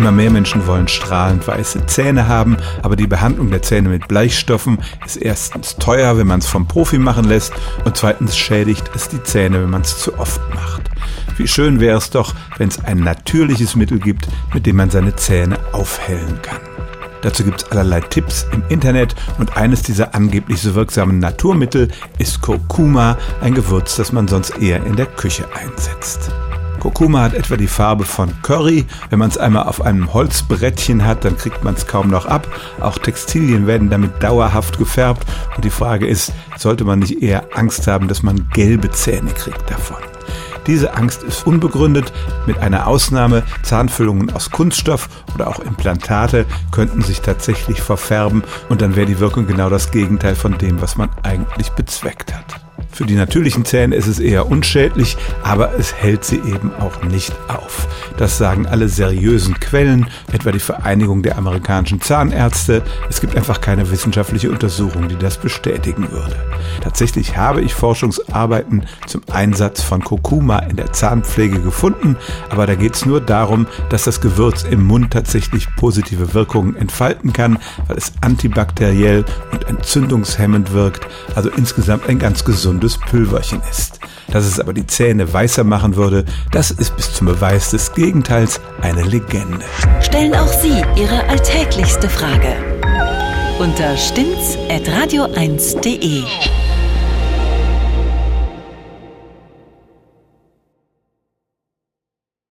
Immer mehr Menschen wollen strahlend weiße Zähne haben, aber die Behandlung der Zähne mit Bleichstoffen ist erstens teuer, wenn man es vom Profi machen lässt und zweitens schädigt es die Zähne, wenn man es zu oft macht. Wie schön wäre es doch, wenn es ein natürliches Mittel gibt, mit dem man seine Zähne aufhellen kann. Dazu gibt es allerlei Tipps im Internet und eines dieser angeblich so wirksamen Naturmittel ist Kurkuma, ein Gewürz, das man sonst eher in der Küche einsetzt. Kurkuma hat etwa die Farbe von Curry. Wenn man es einmal auf einem Holzbrettchen hat, dann kriegt man es kaum noch ab. Auch Textilien werden damit dauerhaft gefärbt. Und die Frage ist, sollte man nicht eher Angst haben, dass man gelbe Zähne kriegt davon? Diese Angst ist unbegründet. Mit einer Ausnahme, Zahnfüllungen aus Kunststoff oder auch Implantate könnten sich tatsächlich verfärben und dann wäre die Wirkung genau das Gegenteil von dem, was man eigentlich bezweckt hat. Für die natürlichen Zähne ist es eher unschädlich, aber es hält sie eben auch nicht auf. Das sagen alle seriösen Quellen, etwa die Vereinigung der amerikanischen Zahnärzte. Es gibt einfach keine wissenschaftliche Untersuchung, die das bestätigen würde. Tatsächlich habe ich Forschungsarbeiten zum Einsatz von Kurkuma in der Zahnpflege gefunden, aber da geht es nur darum, dass das Gewürz im Mund tatsächlich positive Wirkungen entfalten kann, weil es antibakteriell und entzündungshemmend wirkt, also insgesamt ein ganz gesundes Pülverchen ist. Dass es aber die Zähne weißer machen würde, das ist bis zum Beweis des Gegenteils eine Legende. Stellen auch Sie Ihre alltäglichste Frage unter stimmtz.radio1.de.